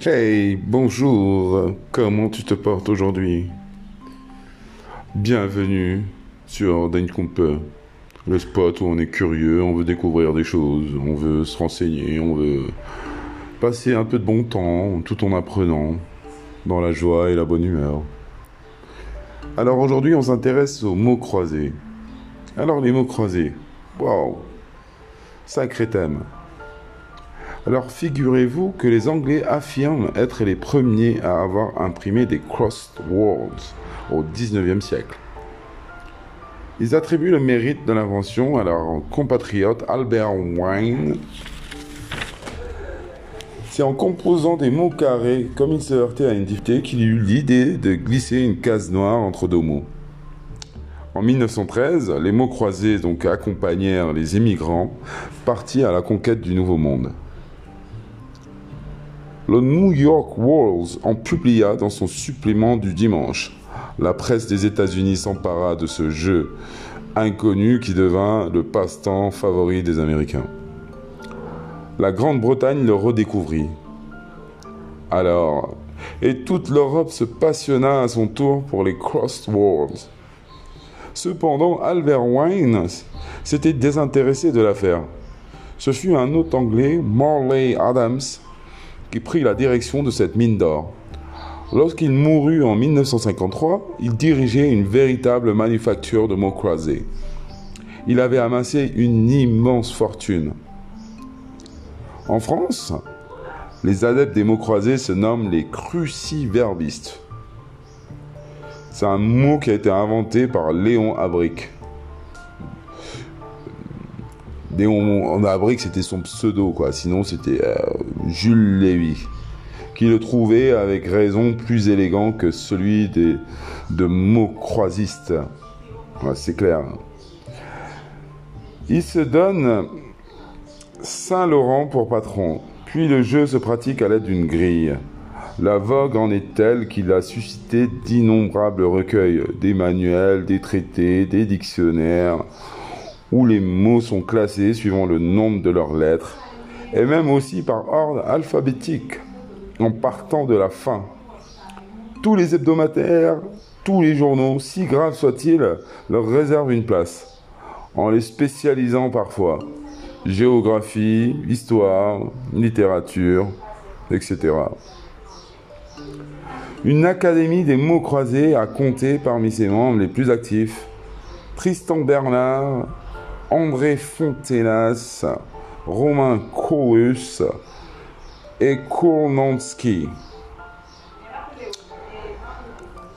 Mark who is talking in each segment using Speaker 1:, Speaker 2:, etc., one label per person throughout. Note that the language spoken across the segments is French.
Speaker 1: Hey, bonjour, comment tu te portes aujourd'hui? Bienvenue sur Cooper, le spot où on est curieux, on veut découvrir des choses, on veut se renseigner, on veut passer un peu de bon temps tout en apprenant, dans la joie et la bonne humeur. Alors aujourd'hui, on s'intéresse aux mots croisés. Alors les mots croisés, waouh, sacré thème. Alors figurez-vous que les Anglais affirment être les premiers à avoir imprimé des crosswords au 19e siècle. Ils attribuent le mérite de l'invention à leur compatriote Albert Wine. C'est en composant des mots carrés, comme il se heurtait à une difficulté, qu'il eut l'idée de glisser une case noire entre deux mots. En 1913, les mots croisés donc accompagnèrent les émigrants partis à la conquête du Nouveau Monde. Le New York World en publia dans son supplément du dimanche. La presse des États-Unis s'empara de ce jeu inconnu qui devint le passe-temps favori des Américains. La Grande-Bretagne le redécouvrit. Alors, et toute l'Europe se passionna à son tour pour les crosswords. Cependant, Albert Wine s'était désintéressé de l'affaire. Ce fut un autre Anglais, Morley Adams, qui prit la direction de cette mine d'or. Lorsqu'il mourut en 1953, il dirigeait une véritable manufacture de mots croisés. Il avait amassé une immense fortune. En France, les adeptes des mots croisés se nomment les cruciverbistes. C'est un mot qui a été inventé par Léon Abric. Léon Abric, c'était son pseudo, quoi. Sinon, c'était euh, Jules Lévy, qui le trouvait avec raison plus élégant que celui des, de mots croisistes. c'est clair. Il se donne Saint-Laurent pour patron, puis le jeu se pratique à l'aide d'une grille. La vogue en est telle qu'il a suscité d'innombrables recueils, des manuels, des traités, des dictionnaires, où les mots sont classés suivant le nombre de leurs lettres, et même aussi par ordre alphabétique, en partant de la fin. Tous les hebdomadaires, tous les journaux, si graves soient-ils, leur réservent une place, en les spécialisant parfois. Géographie, histoire, littérature, etc. Une académie des mots croisés a compté parmi ses membres les plus actifs Tristan Bernard, André Fontenas, Romain Kourus et Kournansky.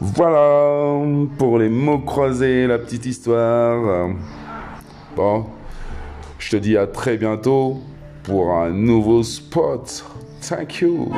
Speaker 1: Voilà pour les mots croisés, la petite histoire. Bon, je te dis à très bientôt pour un nouveau spot. Thank you.